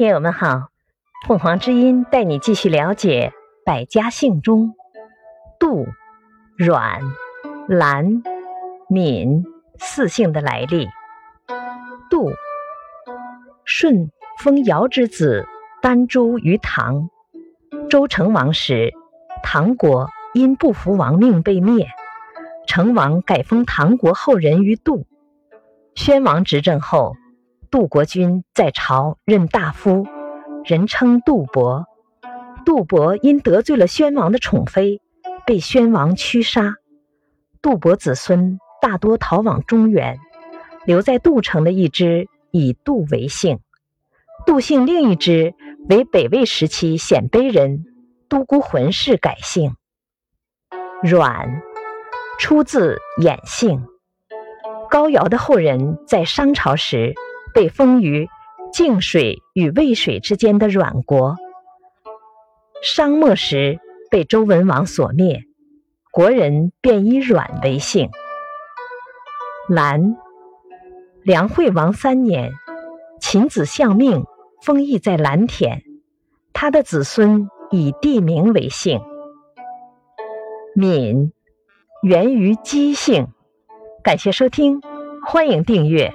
听友们好，凤凰之音带你继续了解百家姓中杜、阮、兰、闵四姓的来历。杜，舜封尧之子丹朱于唐。周成王时，唐国因不服王命被灭，成王改封唐国后人于杜。宣王执政后。杜国君在朝任大夫，人称杜伯。杜伯因得罪了宣王的宠妃，被宣王驱杀。杜伯子孙大多逃往中原，留在杜城的一支以杜为姓，杜姓另一支为北魏时期鲜卑人都孤浑氏改姓。阮，出自衍姓，高尧的后人在商朝时。被封于泾水与渭水之间的阮国。商末时被周文王所灭，国人便以阮为姓。兰，梁惠王三年，秦子相命封邑在蓝田，他的子孙以地名为姓。闵，源于姬姓。感谢收听，欢迎订阅。